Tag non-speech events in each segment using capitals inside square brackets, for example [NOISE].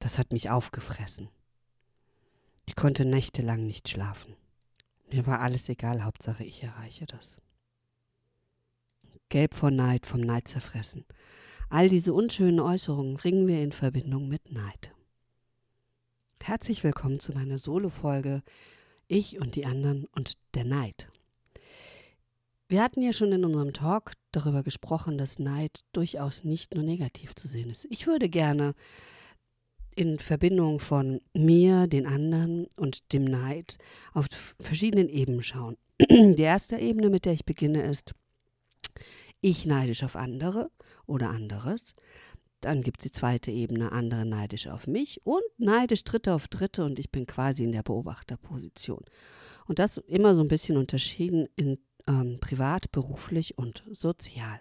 Das hat mich aufgefressen. Ich konnte nächtelang nicht schlafen. Mir war alles egal, Hauptsache ich erreiche das. Gelb vor Neid, vom Neid zerfressen. All diese unschönen Äußerungen bringen wir in Verbindung mit Neid. Herzlich willkommen zu meiner Solo-Folge Ich und die anderen und der Neid. Wir hatten ja schon in unserem Talk darüber gesprochen, dass Neid durchaus nicht nur negativ zu sehen ist. Ich würde gerne in Verbindung von mir, den anderen und dem Neid auf verschiedenen Ebenen schauen. [CLEARS THROAT] Die erste Ebene, mit der ich beginne, ist ich neidisch auf andere oder anderes. Dann gibt es die zweite Ebene, andere neidisch auf mich und neidisch Dritte auf Dritte und ich bin quasi in der Beobachterposition. Und das immer so ein bisschen unterschieden in ähm, privat, beruflich und sozial.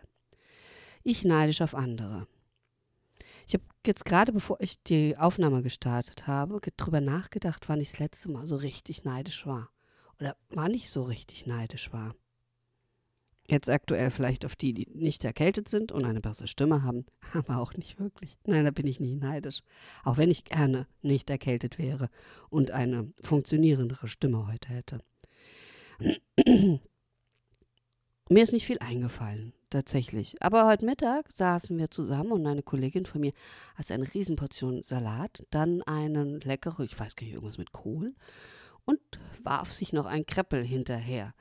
Ich neidisch auf andere. Ich habe jetzt gerade, bevor ich die Aufnahme gestartet habe, darüber nachgedacht, wann ich das letzte Mal so richtig neidisch war. Oder wann ich so richtig neidisch war. Jetzt aktuell vielleicht auf die, die nicht erkältet sind und eine bessere Stimme haben, [LAUGHS] aber auch nicht wirklich. Nein, da bin ich nicht neidisch. Auch wenn ich gerne nicht erkältet wäre und eine funktionierendere Stimme heute hätte. Mir ist nicht viel eingefallen, tatsächlich. Aber heute Mittag saßen wir zusammen und eine Kollegin von mir hat eine Riesenportion Salat, dann einen leckeren, ich weiß gar nicht, irgendwas mit Kohl und warf sich noch ein Kreppel hinterher.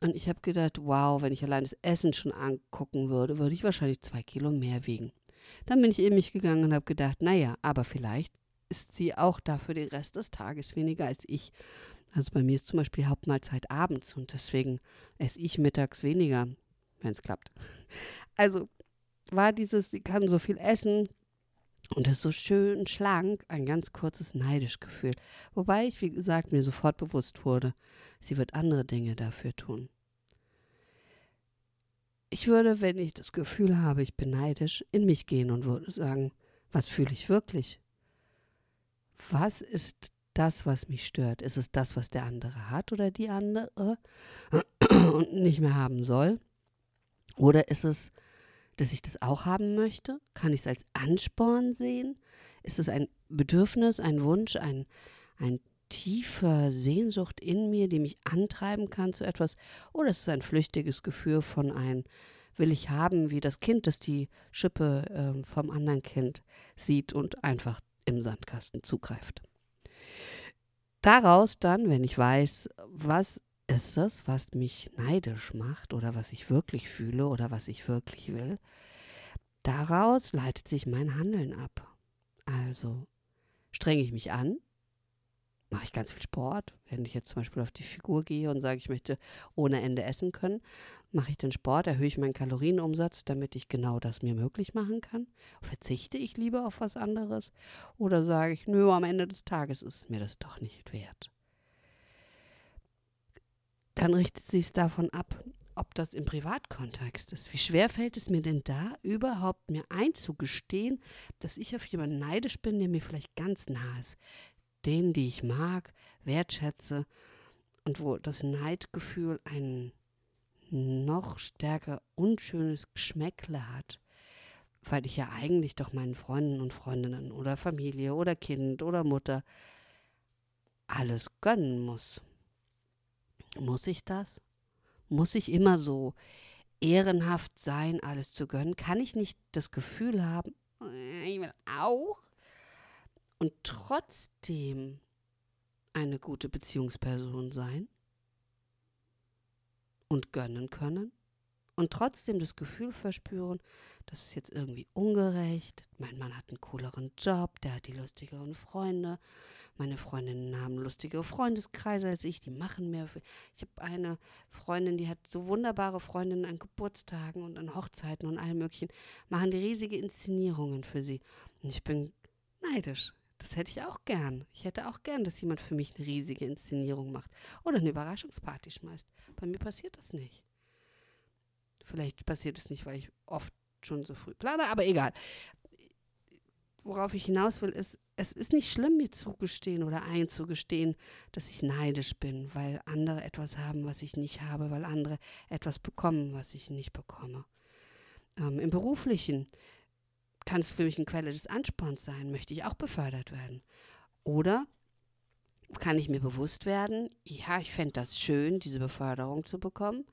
Und ich habe gedacht, wow, wenn ich allein das Essen schon angucken würde, würde ich wahrscheinlich zwei Kilo mehr wiegen. Dann bin ich in mich gegangen und habe gedacht, naja, aber vielleicht ist sie auch dafür den Rest des Tages weniger als ich. Also bei mir ist zum Beispiel Hauptmahlzeit abends und deswegen esse ich mittags weniger, wenn es klappt. Also war dieses, sie kann so viel essen und ist so schön schlank, ein ganz kurzes neidisch Gefühl. Wobei ich, wie gesagt, mir sofort bewusst wurde, sie wird andere Dinge dafür tun. Ich würde, wenn ich das Gefühl habe, ich bin neidisch, in mich gehen und würde sagen, was fühle ich wirklich? Was ist das, was mich stört? Ist es das, was der andere hat oder die andere [CLEARS THROAT] und nicht mehr haben soll? Oder ist es, dass ich das auch haben möchte? Kann ich es als Ansporn sehen? Ist es ein Bedürfnis, ein Wunsch, ein, ein tiefer Sehnsucht in mir, die mich antreiben kann zu etwas? Oder ist es ein flüchtiges Gefühl von ein will ich haben, wie das Kind, das die Schippe äh, vom anderen Kind sieht und einfach im Sandkasten zugreift? Daraus dann, wenn ich weiß, was ist das, was mich neidisch macht oder was ich wirklich fühle oder was ich wirklich will, daraus leitet sich mein Handeln ab. Also strenge ich mich an, mache ich ganz viel Sport. Wenn ich jetzt zum Beispiel auf die Figur gehe und sage, ich möchte ohne Ende essen können, mache ich den Sport, erhöhe ich meinen Kalorienumsatz, damit ich genau das mir möglich machen kann. Verzichte ich lieber auf was anderes oder sage ich, nö, am Ende des Tages ist mir das doch nicht wert. Dann richtet sich es davon ab, ob das im Privatkontext ist. Wie schwer fällt es mir denn da, überhaupt mir einzugestehen, dass ich auf jemanden neidisch bin, der mir vielleicht ganz nah ist, denen, die ich mag, wertschätze und wo das Neidgefühl ein noch stärker unschönes Geschmäckle hat, weil ich ja eigentlich doch meinen Freunden und Freundinnen oder Familie oder Kind oder Mutter alles gönnen muss. Muss ich das? Muss ich immer so ehrenhaft sein, alles zu gönnen? Kann ich nicht das Gefühl haben, ich will auch? Und trotzdem eine gute Beziehungsperson sein und gönnen können und trotzdem das Gefühl verspüren, das ist jetzt irgendwie ungerecht. Mein Mann hat einen cooleren Job, der hat die lustigeren Freunde. Meine Freundinnen haben lustigere Freundeskreise als ich, die machen mehr. Ich habe eine Freundin, die hat so wunderbare Freundinnen an Geburtstagen und an Hochzeiten und allem Möglichen, machen die riesige Inszenierungen für sie. Und ich bin neidisch. Das hätte ich auch gern. Ich hätte auch gern, dass jemand für mich eine riesige Inszenierung macht oder eine Überraschungsparty schmeißt. Bei mir passiert das nicht. Vielleicht passiert es nicht, weil ich oft schon so früh plane, aber egal. Worauf ich hinaus will, ist, es ist nicht schlimm, mir zugestehen oder einzugestehen, dass ich neidisch bin, weil andere etwas haben, was ich nicht habe, weil andere etwas bekommen, was ich nicht bekomme. Ähm, Im beruflichen kann es für mich eine Quelle des Ansporns sein, möchte ich auch befördert werden. Oder kann ich mir bewusst werden, ja, ich fände das schön, diese Beförderung zu bekommen,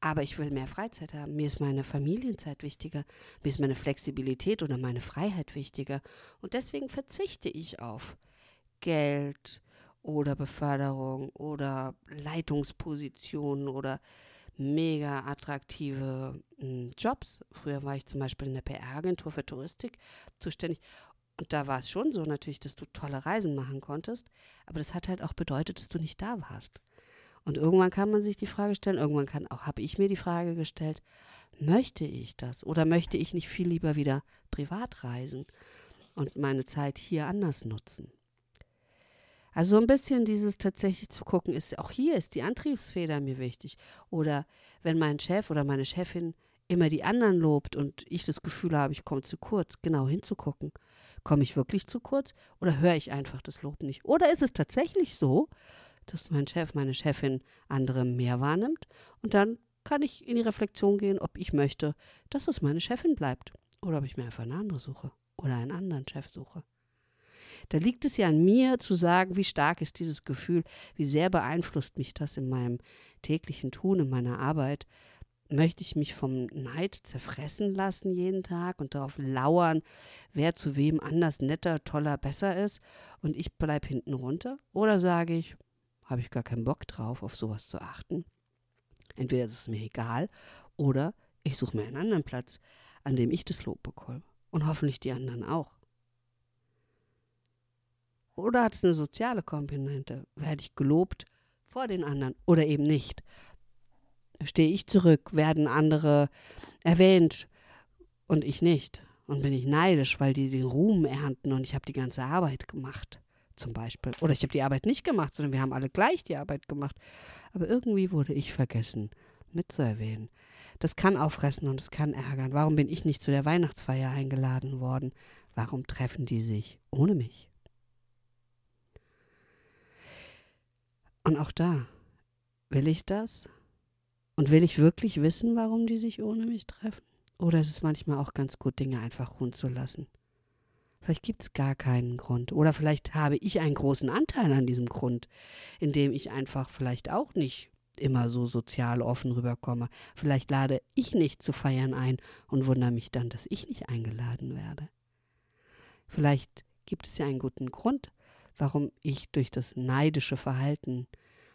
aber ich will mehr Freizeit haben. Mir ist meine Familienzeit wichtiger. Mir ist meine Flexibilität oder meine Freiheit wichtiger. Und deswegen verzichte ich auf Geld oder Beförderung oder Leitungspositionen oder mega attraktive hm, Jobs. Früher war ich zum Beispiel in der PR-Agentur für Touristik zuständig. Und da war es schon so natürlich, dass du tolle Reisen machen konntest. Aber das hat halt auch bedeutet, dass du nicht da warst. Und irgendwann kann man sich die Frage stellen, irgendwann kann auch, habe ich mir die Frage gestellt, möchte ich das oder möchte ich nicht viel lieber wieder privat reisen und meine Zeit hier anders nutzen? Also so ein bisschen dieses tatsächlich zu gucken, ist auch hier ist die Antriebsfeder mir wichtig. Oder wenn mein Chef oder meine Chefin immer die anderen lobt und ich das Gefühl habe, ich komme zu kurz, genau hinzugucken. Komme ich wirklich zu kurz oder höre ich einfach das Lob nicht? Oder ist es tatsächlich so, dass mein Chef, meine Chefin andere mehr wahrnimmt. Und dann kann ich in die Reflexion gehen, ob ich möchte, dass es meine Chefin bleibt. Oder ob ich mir einfach eine andere suche. Oder einen anderen Chef suche. Da liegt es ja an mir zu sagen, wie stark ist dieses Gefühl, wie sehr beeinflusst mich das in meinem täglichen Tun, in meiner Arbeit. Möchte ich mich vom Neid zerfressen lassen jeden Tag und darauf lauern, wer zu wem anders, netter, toller, besser ist und ich bleibe hinten runter? Oder sage ich, habe ich gar keinen Bock drauf, auf sowas zu achten. Entweder ist es mir egal oder ich suche mir einen anderen Platz, an dem ich das Lob bekomme. Und hoffentlich die anderen auch. Oder hat es eine soziale Komponente? Werde ich gelobt vor den anderen oder eben nicht? Stehe ich zurück? Werden andere erwähnt und ich nicht? Und bin ich neidisch, weil die den Ruhm ernten und ich habe die ganze Arbeit gemacht? zum Beispiel. Oder ich habe die Arbeit nicht gemacht, sondern wir haben alle gleich die Arbeit gemacht. Aber irgendwie wurde ich vergessen mitzuerwähnen. Das kann auffressen und es kann ärgern. Warum bin ich nicht zu der Weihnachtsfeier eingeladen worden? Warum treffen die sich ohne mich? Und auch da, will ich das? Und will ich wirklich wissen, warum die sich ohne mich treffen? Oder ist es manchmal auch ganz gut, Dinge einfach ruhen zu lassen? Vielleicht gibt es gar keinen Grund. Oder vielleicht habe ich einen großen Anteil an diesem Grund, indem ich einfach vielleicht auch nicht immer so sozial offen rüberkomme. Vielleicht lade ich nicht zu feiern ein und wundere mich dann, dass ich nicht eingeladen werde. Vielleicht gibt es ja einen guten Grund, warum ich durch das neidische Verhalten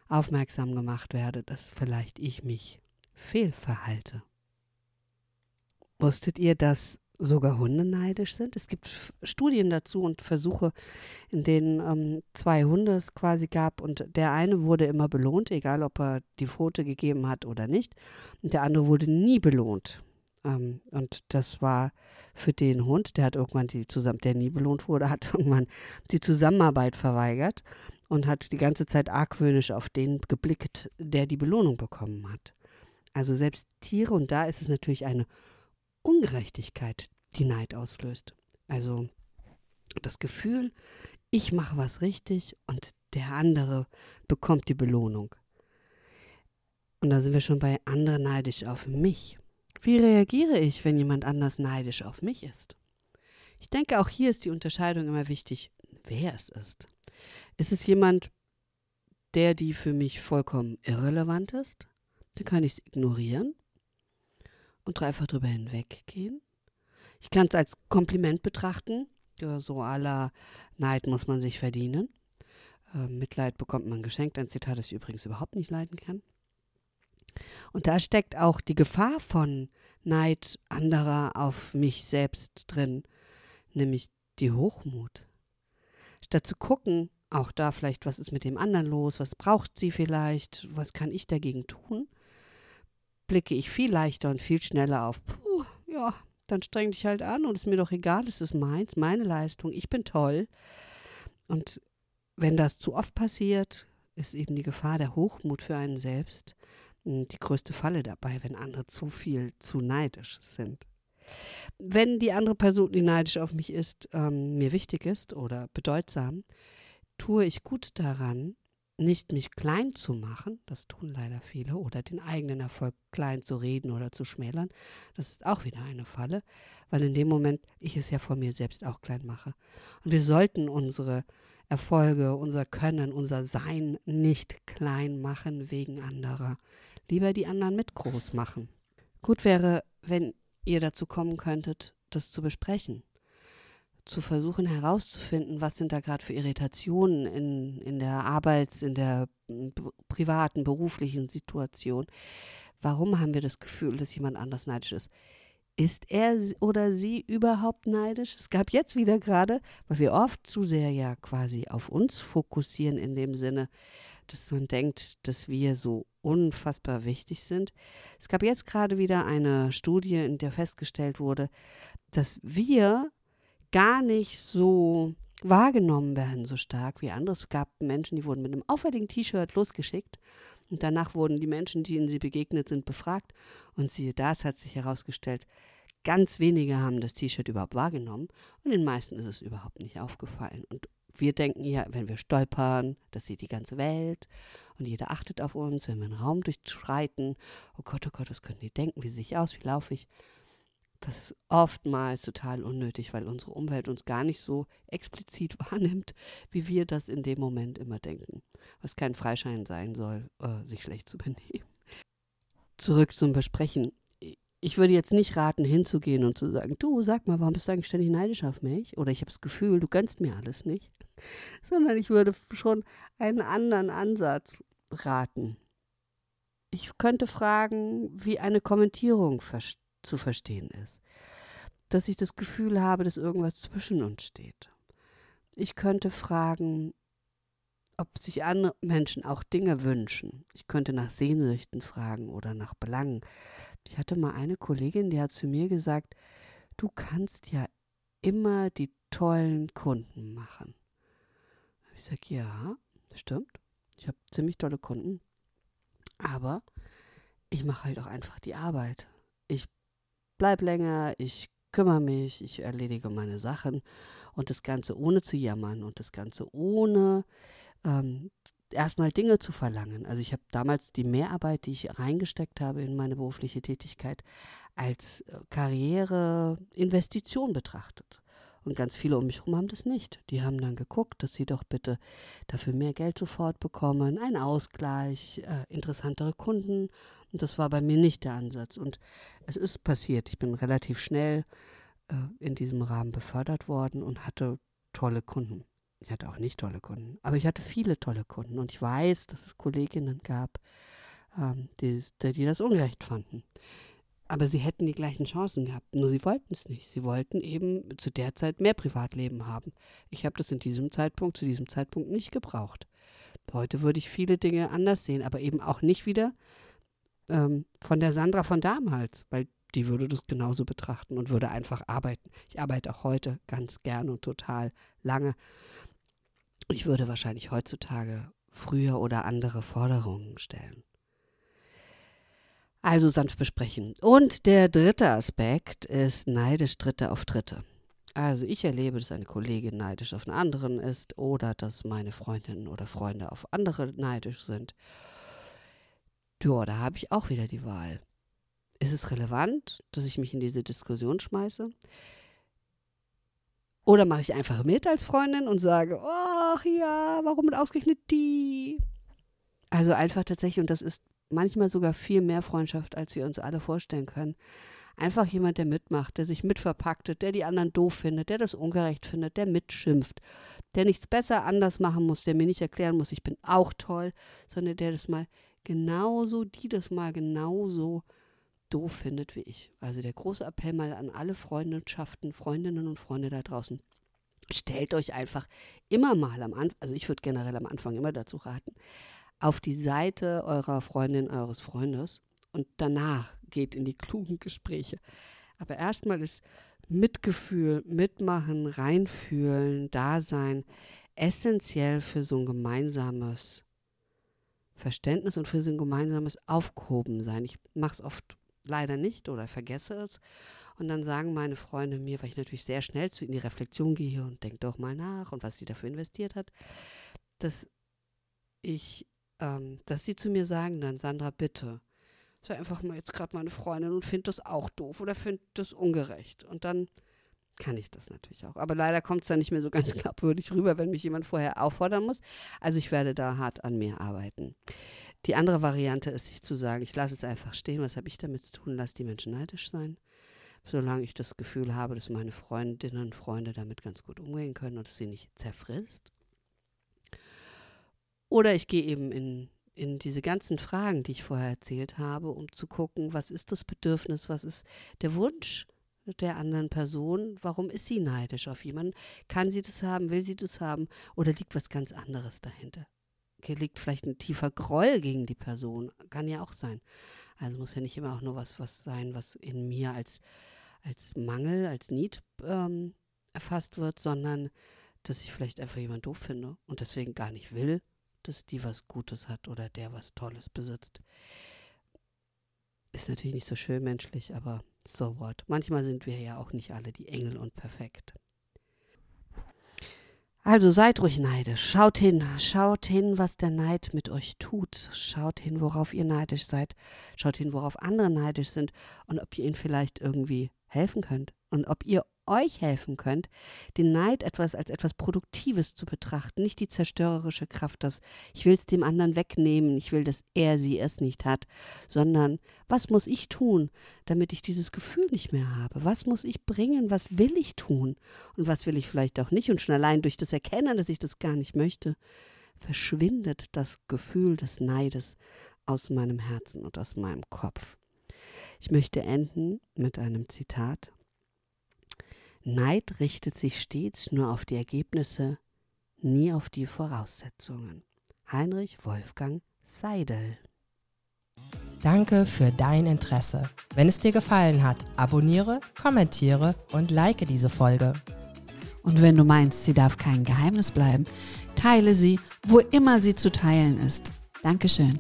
aufmerksam gemacht werde, dass vielleicht ich mich fehlverhalte. Wusstet ihr, dass sogar Hunde neidisch sind. Es gibt Studien dazu und Versuche, in denen ähm, zwei Hunde es quasi gab und der eine wurde immer belohnt, egal ob er die Pfote gegeben hat oder nicht, und der andere wurde nie belohnt. Ähm, und das war für den Hund, der hat irgendwann die zusammen, der nie belohnt wurde, [LAUGHS] hat irgendwann die Zusammenarbeit verweigert und hat die ganze Zeit argwöhnisch auf den geblickt, der die Belohnung bekommen hat. Also selbst Tiere, und da ist es natürlich eine Ungerechtigkeit, die Neid auslöst. Also das Gefühl, ich mache was richtig und der andere bekommt die Belohnung. Und da sind wir schon bei andere neidisch auf mich. Wie reagiere ich, wenn jemand anders neidisch auf mich ist? Ich denke, auch hier ist die Unterscheidung immer wichtig, wer es ist. Ist es jemand, der die für mich vollkommen irrelevant ist? Dann kann ich es ignorieren und einfach drüber hinweggehen. Ich kann es als Kompliment betrachten. So aller Neid muss man sich verdienen. Äh, Mitleid bekommt man geschenkt. Ein Zitat, das ich übrigens überhaupt nicht leiden kann. Und da steckt auch die Gefahr von Neid anderer auf mich selbst drin, nämlich die Hochmut. Statt zu gucken, auch da vielleicht, was ist mit dem anderen los, was braucht sie vielleicht, was kann ich dagegen tun, blicke ich viel leichter und viel schneller auf, puh, ja, dann streng dich halt an und ist mir doch egal, es ist meins, meine Leistung, ich bin toll. Und wenn das zu oft passiert, ist eben die Gefahr der Hochmut für einen selbst die größte Falle dabei, wenn andere zu viel, zu neidisch sind. Wenn die andere Person, die neidisch auf mich ist, ähm, mir wichtig ist oder bedeutsam, tue ich gut daran, nicht mich klein zu machen, das tun leider viele, oder den eigenen Erfolg klein zu reden oder zu schmälern, das ist auch wieder eine Falle, weil in dem Moment ich es ja vor mir selbst auch klein mache. Und wir sollten unsere Erfolge, unser Können, unser Sein nicht klein machen wegen anderer. Lieber die anderen mit groß machen. Gut wäre, wenn ihr dazu kommen könntet, das zu besprechen zu versuchen herauszufinden, was sind da gerade für Irritationen in, in der Arbeits-, in der privaten, beruflichen Situation. Warum haben wir das Gefühl, dass jemand anders neidisch ist? Ist er oder sie überhaupt neidisch? Es gab jetzt wieder gerade, weil wir oft zu sehr ja quasi auf uns fokussieren in dem Sinne, dass man denkt, dass wir so unfassbar wichtig sind. Es gab jetzt gerade wieder eine Studie, in der festgestellt wurde, dass wir gar nicht so wahrgenommen werden so stark wie andere. Es gab Menschen, die wurden mit einem auffälligen T-Shirt losgeschickt und danach wurden die Menschen, denen sie begegnet sind, befragt. Und siehe da, es hat sich herausgestellt, ganz wenige haben das T-Shirt überhaupt wahrgenommen. Und den meisten ist es überhaupt nicht aufgefallen. Und wir denken ja, wenn wir stolpern, das sieht die ganze Welt. Und jeder achtet auf uns, wenn wir einen Raum durchschreiten, oh Gott, oh Gott, was können die denken, wie sehe ich aus, wie laufe ich? Das ist oftmals total unnötig, weil unsere Umwelt uns gar nicht so explizit [LAUGHS] wahrnimmt, wie wir das in dem Moment immer denken. Was kein Freischein sein soll, äh, sich schlecht zu [LAUGHS] benehmen. Zurück zum Besprechen. Ich würde jetzt nicht raten, hinzugehen und zu sagen, du, sag mal, warum bist du eigentlich ständig neidisch auf mich? Oder ich habe das Gefühl, du gönnst mir alles nicht. [LAUGHS] Sondern ich würde schon einen anderen Ansatz raten. Ich könnte fragen, wie eine Kommentierung versteht zu verstehen ist. Dass ich das Gefühl habe, dass irgendwas zwischen uns steht. Ich könnte fragen, ob sich andere Menschen auch Dinge wünschen. Ich könnte nach Sehnsüchten fragen oder nach Belangen. Ich hatte mal eine Kollegin, die hat zu mir gesagt, du kannst ja immer die tollen Kunden machen. Ich sage, ja, stimmt. Ich habe ziemlich tolle Kunden. Aber ich mache halt auch einfach die Arbeit. Ich bleib länger, ich kümmere mich, ich erledige meine Sachen und das Ganze ohne zu jammern und das Ganze ohne ähm, erstmal Dinge zu verlangen. Also ich habe damals die Mehrarbeit, die ich reingesteckt habe in meine berufliche Tätigkeit, als äh, Karriereinvestition betrachtet. Und ganz viele um mich herum haben das nicht. Die haben dann geguckt, dass sie doch bitte dafür mehr Geld sofort bekommen, einen Ausgleich, äh, interessantere Kunden und das war bei mir nicht der Ansatz. Und es ist passiert. Ich bin relativ schnell äh, in diesem Rahmen befördert worden und hatte tolle Kunden. Ich hatte auch nicht tolle Kunden, aber ich hatte viele tolle Kunden. Und ich weiß, dass es Kolleginnen gab, ähm, die, die das ungerecht fanden. Aber sie hätten die gleichen Chancen gehabt, nur sie wollten es nicht. Sie wollten eben zu der Zeit mehr Privatleben haben. Ich habe das in diesem Zeitpunkt, zu diesem Zeitpunkt nicht gebraucht. Heute würde ich viele Dinge anders sehen, aber eben auch nicht wieder ähm, von der Sandra von damals, weil die würde das genauso betrachten und würde einfach arbeiten. Ich arbeite auch heute ganz gern und total lange. Ich würde wahrscheinlich heutzutage früher oder andere Forderungen stellen. Also sanft besprechen. Und der dritte Aspekt ist neidisch Dritte auf Dritte. Also ich erlebe, dass eine Kollegin neidisch auf einen anderen ist oder dass meine Freundinnen oder Freunde auf andere neidisch sind. Ja, da habe ich auch wieder die Wahl. Ist es relevant, dass ich mich in diese Diskussion schmeiße? Oder mache ich einfach mit als Freundin und sage, ach ja, warum ausgerechnet die? Also einfach tatsächlich, und das ist manchmal sogar viel mehr Freundschaft, als wir uns alle vorstellen können. Einfach jemand, der mitmacht, der sich mitverpacktet, der die anderen doof findet, der das ungerecht findet, der mitschimpft, der nichts besser anders machen muss, der mir nicht erklären muss, ich bin auch toll, sondern der das mal genauso, die das mal genauso doof findet wie ich. Also der große Appell mal an alle Freundschaften, Freundinnen und Freunde da draußen. Stellt euch einfach immer mal am Anfang, also ich würde generell am Anfang immer dazu raten, auf die Seite eurer Freundin, eures Freundes und danach geht in die klugen Gespräche. Aber erstmal ist Mitgefühl, Mitmachen, reinfühlen, Dasein essentiell für so ein gemeinsames Verständnis und für so ein gemeinsames Aufgehobensein. Ich mache es oft leider nicht oder vergesse es. Und dann sagen meine Freunde mir, weil ich natürlich sehr schnell zu in die Reflexion gehe und denke doch mal nach und was sie dafür investiert hat, dass ich, ähm, dass sie zu mir sagen dann, Sandra, bitte, sei einfach mal jetzt gerade meine Freundin und find das auch doof oder find das ungerecht. Und dann kann ich das natürlich auch. Aber leider kommt es dann nicht mehr so ganz [LAUGHS] glaubwürdig rüber, wenn mich jemand vorher auffordern muss. Also ich werde da hart an mir arbeiten. Die andere Variante ist, sich zu sagen, ich lasse es einfach stehen, was habe ich damit zu tun, lass die Menschen neidisch sein. Solange ich das Gefühl habe, dass meine Freundinnen und Freunde damit ganz gut umgehen können und es sie nicht zerfrisst. Oder ich gehe eben in, in diese ganzen Fragen, die ich vorher erzählt habe, um zu gucken, was ist das Bedürfnis, was ist der Wunsch, der anderen Person, warum ist sie neidisch auf jemanden? Kann sie das haben, will sie das haben oder liegt was ganz anderes dahinter? Hier liegt vielleicht ein tiefer Groll gegen die Person, kann ja auch sein. Also muss ja nicht immer auch nur was, was sein, was in mir als, als Mangel, als Need ähm, erfasst wird, sondern dass ich vielleicht einfach jemand doof finde und deswegen gar nicht will, dass die was Gutes hat oder der was Tolles besitzt. Ist natürlich nicht so schön menschlich, aber so what. Manchmal sind wir ja auch nicht alle die Engel und perfekt. Also seid ruhig neidisch. Schaut hin, schaut hin, was der Neid mit euch tut. Schaut hin, worauf ihr neidisch seid. Schaut hin, worauf andere neidisch sind und ob ihr ihnen vielleicht irgendwie helfen könnt und ob ihr euch helfen könnt, den Neid etwas als etwas Produktives zu betrachten, nicht die zerstörerische Kraft, dass ich will es dem anderen wegnehmen, ich will, dass er sie es nicht hat, sondern was muss ich tun, damit ich dieses Gefühl nicht mehr habe? Was muss ich bringen? Was will ich tun? Und was will ich vielleicht auch nicht? Und schon allein durch das Erkennen, dass ich das gar nicht möchte, verschwindet das Gefühl des Neides aus meinem Herzen und aus meinem Kopf. Ich möchte enden mit einem Zitat Neid richtet sich stets nur auf die Ergebnisse, nie auf die Voraussetzungen. Heinrich Wolfgang Seidel. Danke für dein Interesse. Wenn es dir gefallen hat, abonniere, kommentiere und like diese Folge. Und wenn du meinst, sie darf kein Geheimnis bleiben, teile sie, wo immer sie zu teilen ist. Dankeschön.